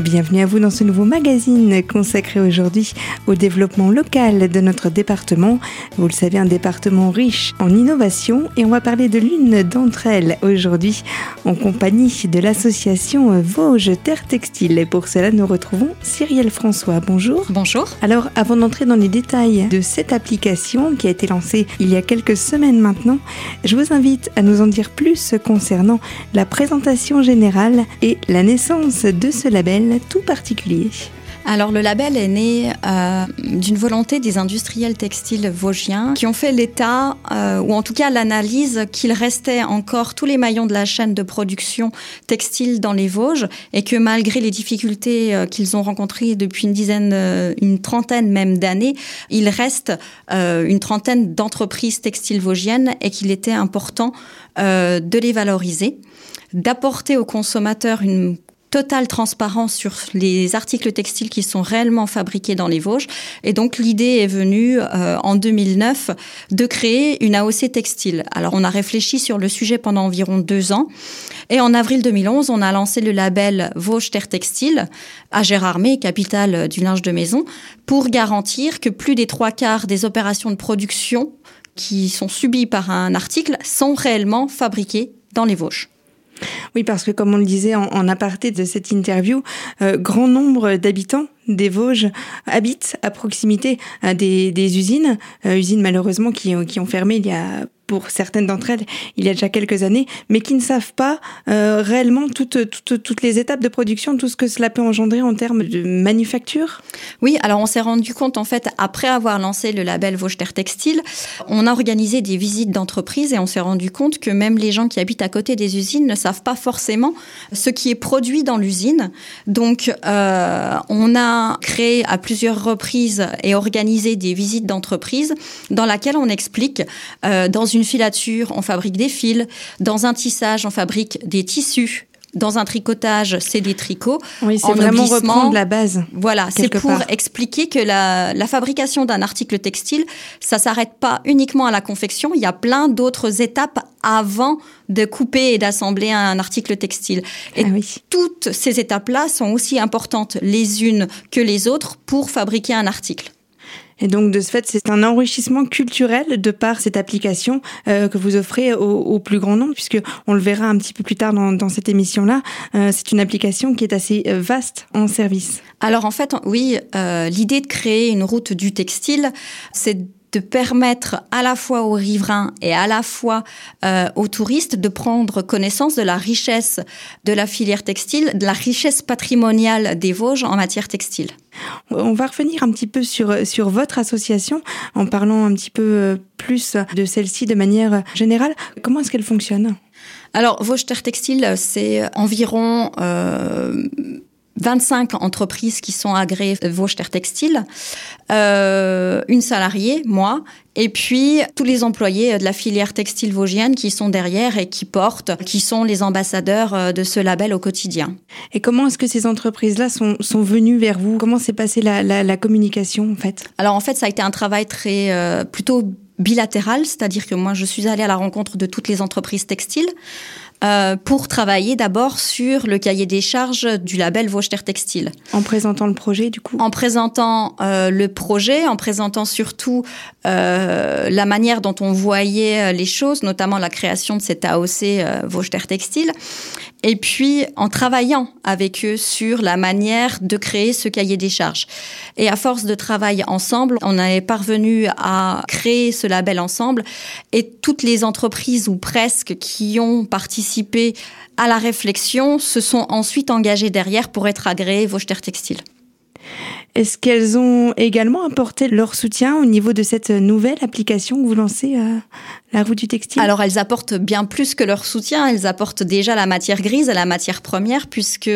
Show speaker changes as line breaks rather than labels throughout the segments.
Bienvenue à vous dans ce nouveau magazine consacré aujourd'hui au développement local de notre département. Vous le savez, un département riche en innovation et on va parler de l'une d'entre elles aujourd'hui en compagnie de l'association Vosges Terre Textile. Et pour cela, nous retrouvons Cyrielle François. Bonjour.
Bonjour.
Alors, avant d'entrer dans les détails de cette application qui a été lancée il y a quelques semaines maintenant, je vous invite à nous en dire plus concernant la présentation générale et la naissance de ce label tout particulier.
Alors le label est né euh, d'une volonté des industriels textiles vosgiens qui ont fait l'état, euh, ou en tout cas l'analyse, qu'il restait encore tous les maillons de la chaîne de production textile dans les Vosges et que malgré les difficultés euh, qu'ils ont rencontrées depuis une dizaine, une trentaine même d'années, il reste une trentaine d'entreprises textiles vosgiennes et qu'il était important de les valoriser d'apporter aux consommateurs une totale transparence sur les articles textiles qui sont réellement fabriqués dans les Vosges. Et donc l'idée est venue euh, en 2009 de créer une AOC textile. Alors on a réfléchi sur le sujet pendant environ deux ans. Et en avril 2011, on a lancé le label Vosges Terre Textile à Gérardmer, capitale du linge de maison, pour garantir que plus des trois quarts des opérations de production qui sont subies par un article sont réellement fabriquées dans les Vosges.
Oui, parce que comme on le disait en, aparté de cette interview, euh, grand nombre d'habitants des Vosges habitent à proximité euh, des, des usines, euh, usines malheureusement qui, qui ont fermé il y a pour certaines d'entre elles il y a déjà quelques années, mais qui ne savent pas euh, réellement toutes, les étapes de production, tout ce que cela peut engendrer en termes de manufacture?
Oui, alors on s'est rendu compte en fait, après avoir lancé le label Terre Textile, on a organisé des visites d'entreprise et on s'est rendu compte que même les gens qui habitent à côté des usines ne savent pas forcément ce qui est produit dans l'usine. Donc euh, on a créé à plusieurs reprises et organisé des visites d'entreprise dans laquelle on explique euh, dans une une filature, on fabrique des fils. Dans un tissage, on fabrique des tissus. Dans un tricotage, c'est des tricots.
Oui, c'est vraiment reprendre la base.
Voilà, c'est pour expliquer que la, la fabrication d'un article textile, ça s'arrête pas uniquement à la confection. Il y a plein d'autres étapes avant de couper et d'assembler un article textile. Et ah oui. toutes ces étapes-là sont aussi importantes les unes que les autres pour fabriquer un article.
Et donc, de ce fait, c'est un enrichissement culturel de par cette application euh, que vous offrez au, plus grand nombre, puisque on le verra un petit peu plus tard dans, dans cette émission-là. Euh, c'est une application qui est assez euh, vaste en service.
Alors, en fait, oui, l'idée de créer une route du textile, c'est de permettre à la fois aux riverains et à la fois euh, aux touristes de prendre connaissance de la richesse de la filière textile, de la richesse patrimoniale des Vosges en matière textile.
On va revenir un petit peu sur, sur votre association en parlant un petit peu euh, plus de celle-ci de manière générale. Comment est-ce qu'elle fonctionne?
Alors, Vosges Terre Textile, c'est environ euh, 25 entreprises qui sont agréées Vosges Terre Textile, euh, une salariée, moi, et puis tous les employés de la filière textile vosgienne qui sont derrière et qui portent, qui sont les ambassadeurs euh, de ce label au quotidien.
Et comment est-ce que ces entreprises-là sont, sont venues vers vous? Comment s'est passée la, la, la, communication en fait?
Alors en fait, ça a été un travail très euh, plutôt bilatéral, c'est-à-dire que moi je suis allée à la rencontre de toutes les entreprises textiles. Euh, pour travailler d'abord sur le cahier des charges du label Vosges Textile.
En présentant le projet, du coup?
En présentant euh, le projet, en présentant surtout euh, la manière dont on voyait les choses, notamment la création de cet AOC euh, Vosges Textile, et puis en travaillant avec eux sur la manière de créer ce cahier des charges. Et à force de travail ensemble, on est parvenu à créer ce label ensemble et toutes les entreprises ou presque qui ont participé à la réflexion se sont ensuite engagées derrière pour être agréées Vosger Textile.
Est-ce qu'elles ont également apporté leur soutien au niveau de cette nouvelle application que vous lancez, euh, la route du textile?
Alors elles apportent bien plus que leur soutien, elles apportent déjà la matière grise, la matière première, puisque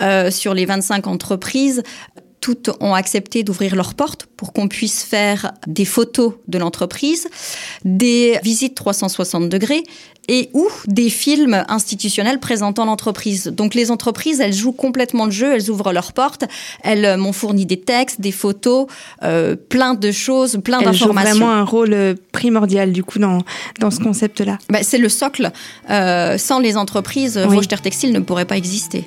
euh, sur les 25 entreprises, toutes ont accepté d'ouvrir leurs portes pour qu'on puisse faire des photos de l'entreprise, des visites 360 degrés et ou des films institutionnels présentant l'entreprise. Donc les entreprises, elles jouent complètement le jeu, elles ouvrent leurs portes, elles m'ont fourni des textes, des photos, euh, plein de choses, plein d'informations.
Elles jouent vraiment un rôle euh, primordial du coup dans, dans ce concept-là.
Ben, c'est le socle. Euh, sans les entreprises, oui. Textile ne pourrait pas exister.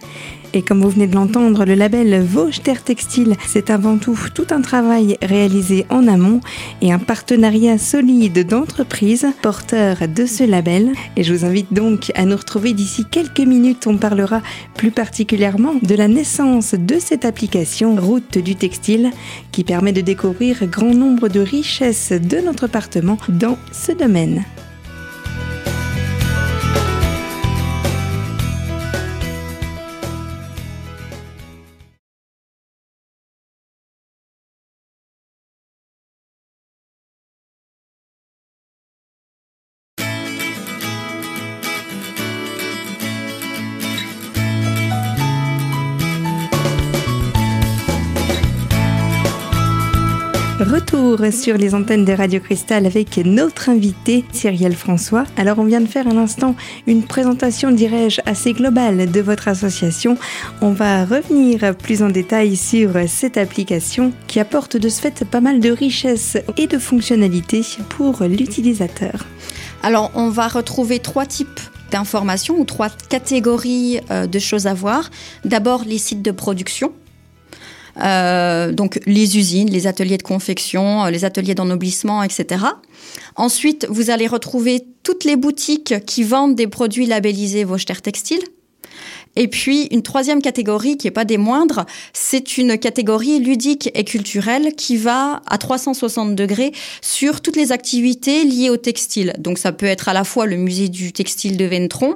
Et comme vous venez de l'entendre, le label Vosges Textile, c'est avant tout tout un travail réalisé en amont et un partenariat solide d'entreprises porteurs de ce label. Et je vous invite donc à nous retrouver d'ici quelques minutes. On parlera plus particulièrement de la naissance de cette application Route du Textile qui permet de découvrir grand nombre de richesses de notre appartement dans ce domaine. Retour sur les antennes de Radio Cristal avec notre invité Cyrielle François. Alors on vient de faire un instant une présentation, dirais-je, assez globale de votre association. On va revenir plus en détail sur cette application qui apporte de ce fait pas mal de richesses et de fonctionnalités pour l'utilisateur.
Alors on va retrouver trois types d'informations ou trois catégories euh, de choses à voir. D'abord les sites de production euh, donc les usines, les ateliers de confection, euh, les ateliers d'ennoblissement, etc. Ensuite, vous allez retrouver toutes les boutiques qui vendent des produits labellisés Vosges Textile. Et puis une troisième catégorie qui est pas des moindres, c'est une catégorie ludique et culturelle qui va à 360 degrés sur toutes les activités liées au textile. Donc ça peut être à la fois le musée du textile de Ventron,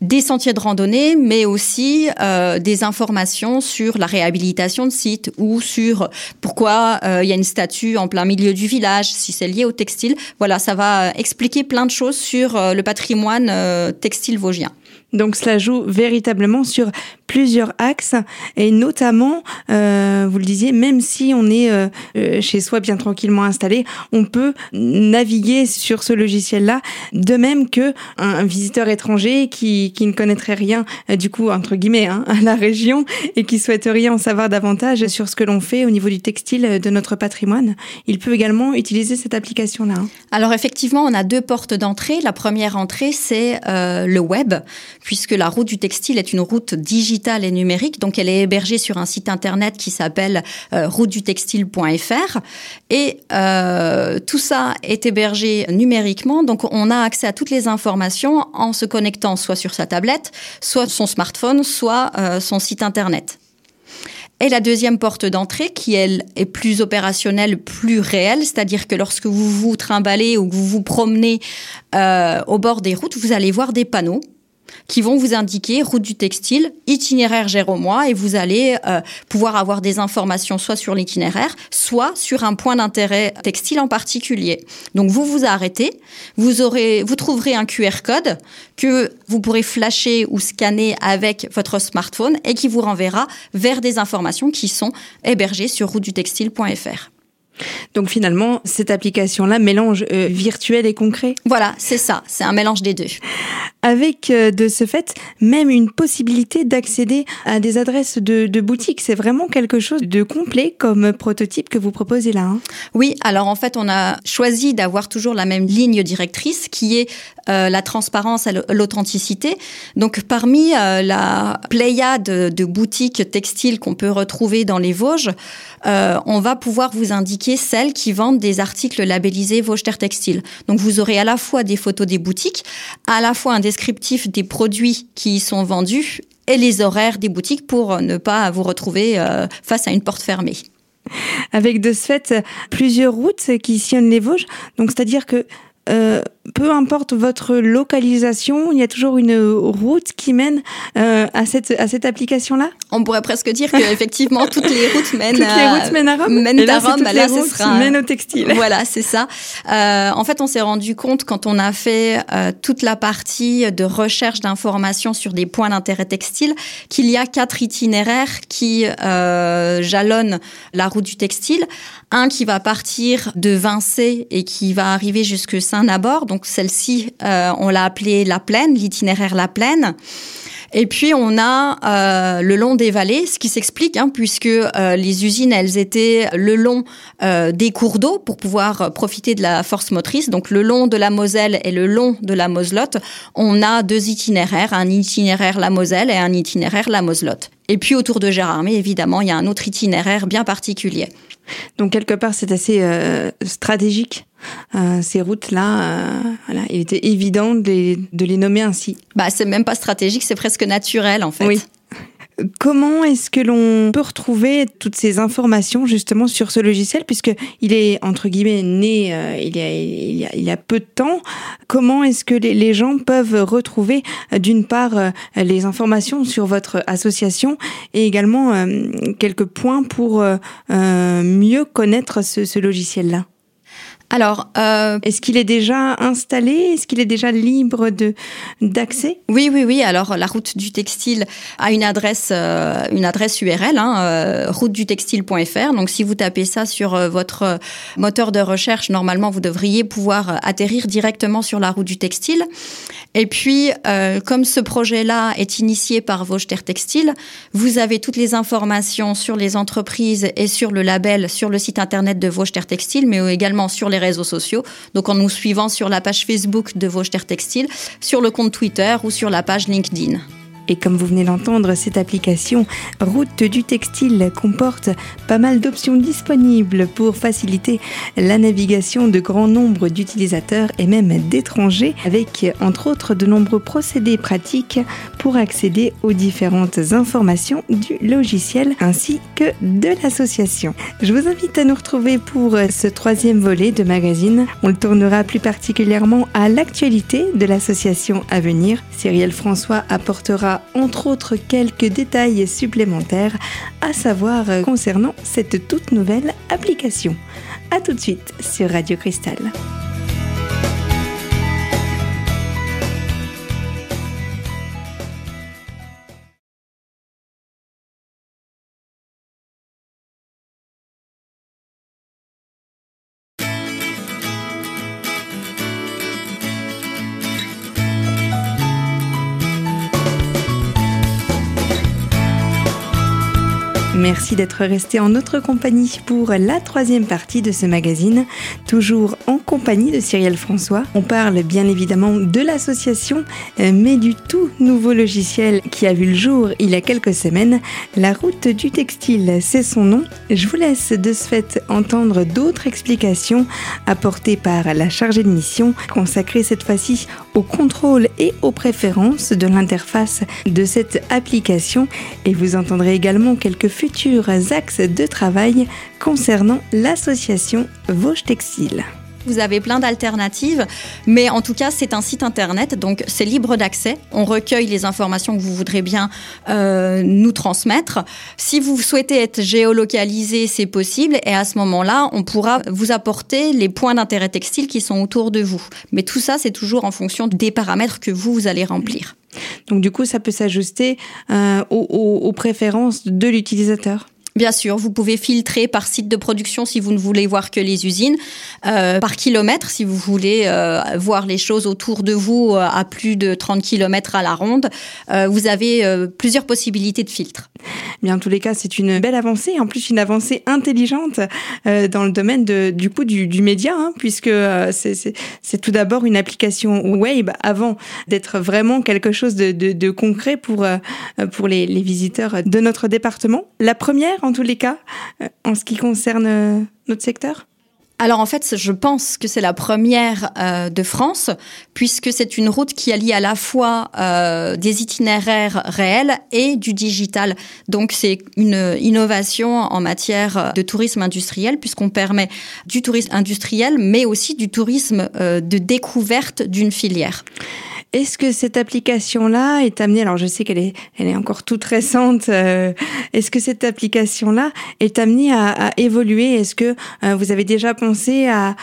des sentiers de randonnée, mais aussi euh, des informations sur la réhabilitation de sites ou sur pourquoi euh, il y a une statue en plein milieu du village, si c'est lié au textile. Voilà, ça va expliquer plein de choses sur euh, le patrimoine textile vosgien.
Donc cela joue véritablement sur plusieurs axes et notamment, euh, vous le disiez, même si on est euh, euh, chez soi bien tranquillement installé, on peut naviguer sur ce logiciel-là, de même que un, visiteur étranger qui, qui ne connaîtrait rien, du coup entre guillemets, hein, à la région et qui souhaiterait en savoir davantage sur ce que l'on fait au niveau du textile de notre patrimoine, il peut également utiliser cette application-là. Hein.
Alors effectivement, on a deux portes d'entrée. La première entrée, c'est le web, puisque la route du textile est une route digitale et numérique. Donc, elle est hébergée sur un site internet qui s'appelle euh, routedutextile.fr. Et euh, tout ça est hébergé numériquement. Donc, on a accès à toutes les informations en se connectant soit sur sa tablette, soit son smartphone, soit euh, son site internet. Et la deuxième porte d'entrée, qui est plus opérationnelle, plus réelle, c'est-à-dire que lorsque vous vous trimballez ou que vous vous promenez au bord des routes, vous allez voir des panneaux qui vont vous indiquer route du textile, itinéraire Jéromois, et vous allez euh, pouvoir avoir des informations soit sur l'itinéraire, soit sur un point d'intérêt textile en particulier. Donc vous vous arrêtez, vous aurez, vous trouverez un QR code que vous pourrez flasher ou scanner avec votre smartphone et qui vous renverra vers des informations qui sont hébergées sur routedutextile.fr.
Donc finalement, cette application-là mélange euh, virtuel et concret.
Voilà, c'est ça, c'est un mélange des deux.
Avec euh, de ce fait même une possibilité d'accéder à des adresses de, de boutiques. C'est vraiment quelque chose de complet comme prototype que vous proposez là. Hein.
Oui, alors en fait, on a choisi d'avoir toujours la même ligne directrice qui est euh, la transparence et l'authenticité. Donc parmi la pléiade de boutiques textiles qu'on peut retrouver dans les Vosges, on va pouvoir vous indiquer celles qui vendent des articles labellisés Vosges Textile. Donc vous aurez à la fois des photos des boutiques, à la fois un descriptif des produits qui y sont vendus et les horaires des boutiques pour ne pas vous retrouver euh, face à une porte fermée.
Avec de ce fait plusieurs routes qui sillonnent les Vosges. Donc c'est-à-dire que euh, peu importe votre localisation, il y a toujours une route qui mène euh, à cette à cette application là.
On pourrait presque dire que effectivement toutes les routes mènent
toutes les routes mènent à Rome.
Mènent
là,
à Rome.
Toutes là, ce sera mènent au textile.
Voilà, c'est ça. Euh, en fait, on s'est rendu compte quand on a fait euh, toute la partie de recherche d'informations sur des points d'intérêt textile qu'il y a quatre itinéraires qui euh, jalonnent la route du textile. Un qui va partir de Vincé et qui va arriver jusque Saint-Nabord. Donc celle-ci, euh, on l'a appelée la plaine, l'itinéraire la plaine. Et puis on a le long des vallées, ce qui s'explique, hein, puisque les usines, elles étaient le long des cours d'eau pour pouvoir profiter de la force motrice. Donc le long de la Moselle et le long de la Moselotte, on a deux itinéraires, un itinéraire la Moselle et un itinéraire la Moselotte. Et puis autour de Gérardmer, évidemment, il y a un autre itinéraire bien particulier.
Donc quelque part, c'est assez euh, stratégique. Euh, ces routes-là, euh, voilà, il était évident de les, de les nommer ainsi.
Bah, c'est même pas stratégique, c'est presque naturel en fait.
Oui. Comment est-ce que l'on peut retrouver toutes ces informations justement sur ce logiciel puisque il est entre guillemets né euh, il, y a, il, y a, il, y a, peu de temps. Comment est-ce que les, gens peuvent retrouver euh, d'une part euh, les informations sur votre association et également quelques points pour mieux connaître ce, ce logiciel-là?
Alors,
euh, est-ce qu'il est déjà installé? Est-ce qu'il est déjà libre de d'accès?
Oui, oui, oui. Alors, la route du textile a une adresse, euh, une adresse URL, hein, euh, routedutextile.fr. Donc, si vous tapez ça sur votre moteur de recherche, normalement, vous devriez pouvoir atterrir directement sur la route du textile. Et puis, comme ce projet-là est initié par Vosger Textile, vous avez toutes les informations sur les entreprises et sur le label sur le site internet de Vosger Textile, mais également sur les réseaux sociaux. Donc en nous suivant sur la page Facebook de Vosger Textile, sur le compte Twitter ou sur la page LinkedIn.
Et comme vous venez d'entendre, cette application Route du textile comporte pas mal d'options disponibles pour faciliter la navigation de grand nombre d'utilisateurs et même d'étrangers, avec entre autres de nombreux procédés pratiques pour accéder aux différentes informations du logiciel ainsi que de l'association. Je vous invite à nous retrouver pour ce troisième volet de magazine. On le tournera plus particulièrement à l'actualité de l'association à venir. Cyrielle François apportera entre autres quelques détails supplémentaires à savoir concernant cette toute nouvelle application. A tout de suite sur Radio Cristal. Merci d'être resté en notre compagnie pour la troisième partie de ce magazine, toujours en compagnie de Cyrielle François. On parle bien évidemment de l'association, euh, mais du tout nouveau logiciel qui a vu le jour il y a quelques semaines, la route du textile, c'est son nom. Je vous laisse de ce fait entendre d'autres explications apportées par la chargée de mission, consacrée cette fois-ci au contrôle et aux préférences de l'interface de cette application. Et vous entendrez également quelques futurs axes de travail concernant l'association Vosges Textile.
Vous avez plein d'alternatives, mais en tout cas, c'est un site internet, donc c'est libre d'accès. On recueille les informations que vous voudrez bien euh, nous transmettre. Si vous souhaitez être géolocalisé, c'est possible, et à ce moment-là, on pourra vous apporter les points d'intérêt textile qui sont autour de vous. Mais tout ça, c'est toujours en fonction des paramètres que vous, vous allez remplir.
Donc du coup, ça peut s'ajuster euh, aux, aux préférences de l'utilisateur.
Bien sûr, vous pouvez filtrer par site de production si vous ne voulez voir que les usines, euh, par kilomètre si vous voulez euh, voir les choses autour de vous euh, à plus de 30 km à la ronde. Vous avez plusieurs possibilités de filtre.
Bien, en tous les cas, c'est une belle avancée, en plus une avancée intelligente dans le domaine du coup du, média, hein, puisque c'est tout d'abord une application web avant d'être vraiment quelque chose de concret pour, pour les, les visiteurs de notre département. La première, en tous les cas, euh, en ce qui concerne euh, notre secteur?
Alors en fait, je pense que c'est la première euh, de France, puisque c'est une route qui allie à la fois des itinéraires réels et du digital. Donc c'est une innovation en matière de tourisme industriel, puisqu'on permet du tourisme industriel, mais aussi du tourisme de découverte d'une filière.
Est-ce que cette application-là est amenée, alors je sais qu'elle est, elle est encore toute récente, euh, est-ce que cette application-là est amenée à, à évoluer? Est-ce que euh, vous avez déjà pensé à,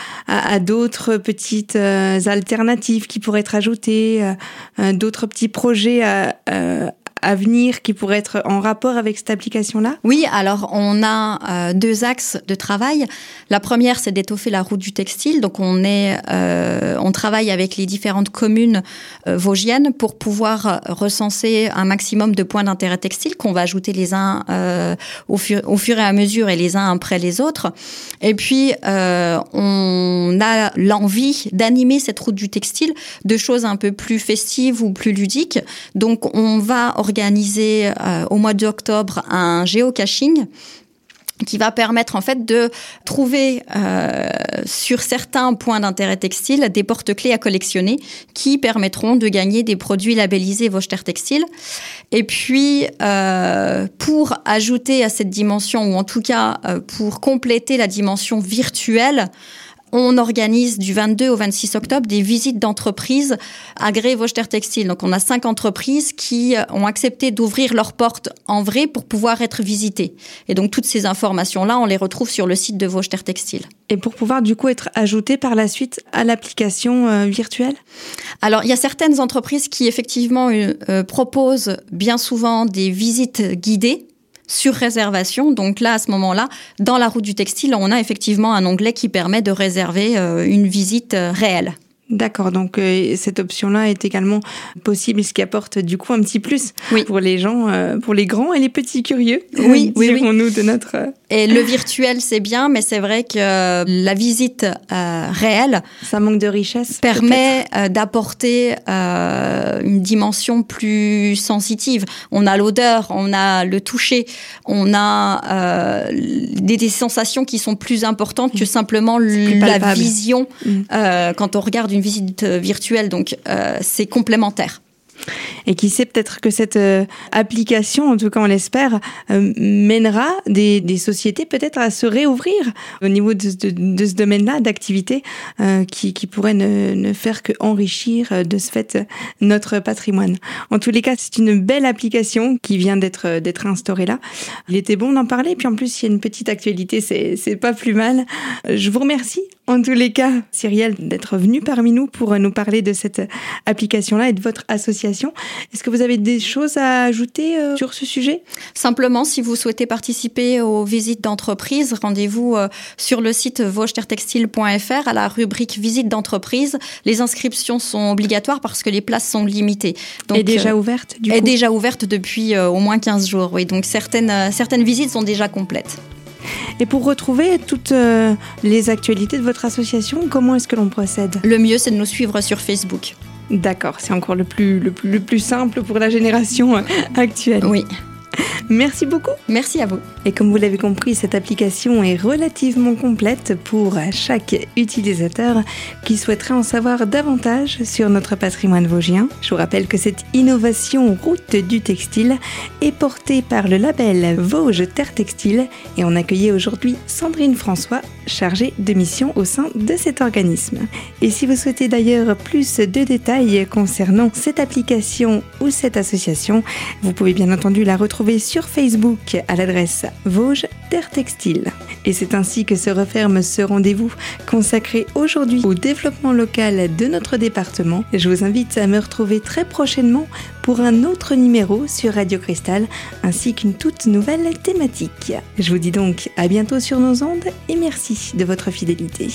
d'autres petites euh, alternatives qui pourraient être ajoutées, d'autres petits projets à, qui pourraient être en rapport avec cette application-là
Oui, alors on a deux axes de travail. La première, c'est d'étoffer la route du textile. Donc on est, on travaille avec les différentes communes vosgiennes pour pouvoir recenser un maximum de points d'intérêt textile qu'on va ajouter les uns au, fur, au fur et à mesure et les uns après les autres. Et puis on a l'envie d'animer cette route du textile de choses un peu plus festives ou plus ludiques. Donc on va organiser euh, au mois d'octobre un géocaching qui va permettre en fait de trouver euh, sur certains points d'intérêt textile des porte-clés à collectionner qui permettront de gagner des produits labellisés Vauchter Textile. Et puis euh, pour ajouter à cette dimension ou en tout cas pour compléter la dimension virtuelle, on organise du 22 au 26 octobre des visites d'entreprises agréées Vauchter Textile. Donc on a cinq entreprises qui ont accepté d'ouvrir leurs portes en vrai pour pouvoir être visitées. Et donc toutes ces informations-là, on les retrouve sur le site de Vauchter Textile.
Et pour pouvoir du coup être ajoutées par la suite à l'application euh, virtuelle?
Alors il y a certaines entreprises qui effectivement euh, euh, proposent bien souvent des visites guidées sur réservation. Donc là, à ce moment-là, dans la route du textile, on a effectivement un onglet qui permet de réserver euh, une visite euh, réelle.
D'accord, donc euh, cette option-là est également possible, ce qui apporte du coup un petit plus pour les gens, pour les grands et les petits curieux.
Oui, oui, oui.
nous de notre
et le virtuel, c'est bien, mais c'est vrai que la visite euh, réelle,
ça manque de richesse,
permet euh, d'apporter euh, une dimension plus sensitive. On a l'odeur, on a le toucher, on a des, des, sensations qui sont plus importantes que simplement la vision mm. quand on regarde une visite virtuelle. Donc, c'est complémentaire.
Et qui sait peut-être que cette euh, application, en tout cas on l'espère, euh, mènera des, sociétés peut-être à se réouvrir au niveau de, ce domaine-là d'activité euh, qui, qui pourrait ne, ne faire que enrichir de ce fait notre patrimoine. En tous les cas, c'est une belle application qui vient d'être d'être instaurée là. Il était bon d'en parler, puis en plus il y a une petite actualité, c'est pas plus mal. Je vous remercie en tous les cas, Cyrielle, d'être venu parmi nous pour nous parler de cette application-là et de votre association. Est-ce que vous avez des choses à ajouter euh, sur ce sujet?
Simplement, si vous souhaitez participer aux visites d'entreprise, rendez-vous euh, sur le site vauchetertextile.fr à la rubrique visite d'entreprise. Les inscriptions sont obligatoires parce que les places sont limitées.
Donc, est déjà ouverte
du Est déjà ouverte depuis euh, au moins 15 jours, oui. Donc certaines, certaines visites sont déjà complètes.
Et pour retrouver toutes euh, les actualités de votre association, comment est-ce que l'on procède?
Le mieux, c'est de nous suivre sur Facebook.
D'accord, c'est encore le plus, le, plus, le plus simple pour la génération euh, actuelle.
Oui.
Merci beaucoup.
Merci à vous.
Et comme vous l'avez compris, cette application est relativement complète pour chaque utilisateur qui souhaiterait en savoir davantage sur notre patrimoine vosgien. Je vous rappelle que cette innovation route du textile est portée par le label Vosges Terre Textile et on accueillait aujourd'hui Sandrine François, chargée de mission au sein de cet organisme. Et si vous souhaitez d'ailleurs plus de détails concernant cette application ou cette association, vous pouvez bien entendu la sur Facebook à l'adresse Vosges Terre Textile. Et c'est ainsi que se referme ce rendez-vous consacré aujourd'hui au développement local de notre département. Je vous invite à me retrouver très prochainement pour un autre numéro sur Radio Cristal ainsi qu'une toute nouvelle thématique. Je vous dis donc à bientôt sur nos ondes et merci de votre fidélité.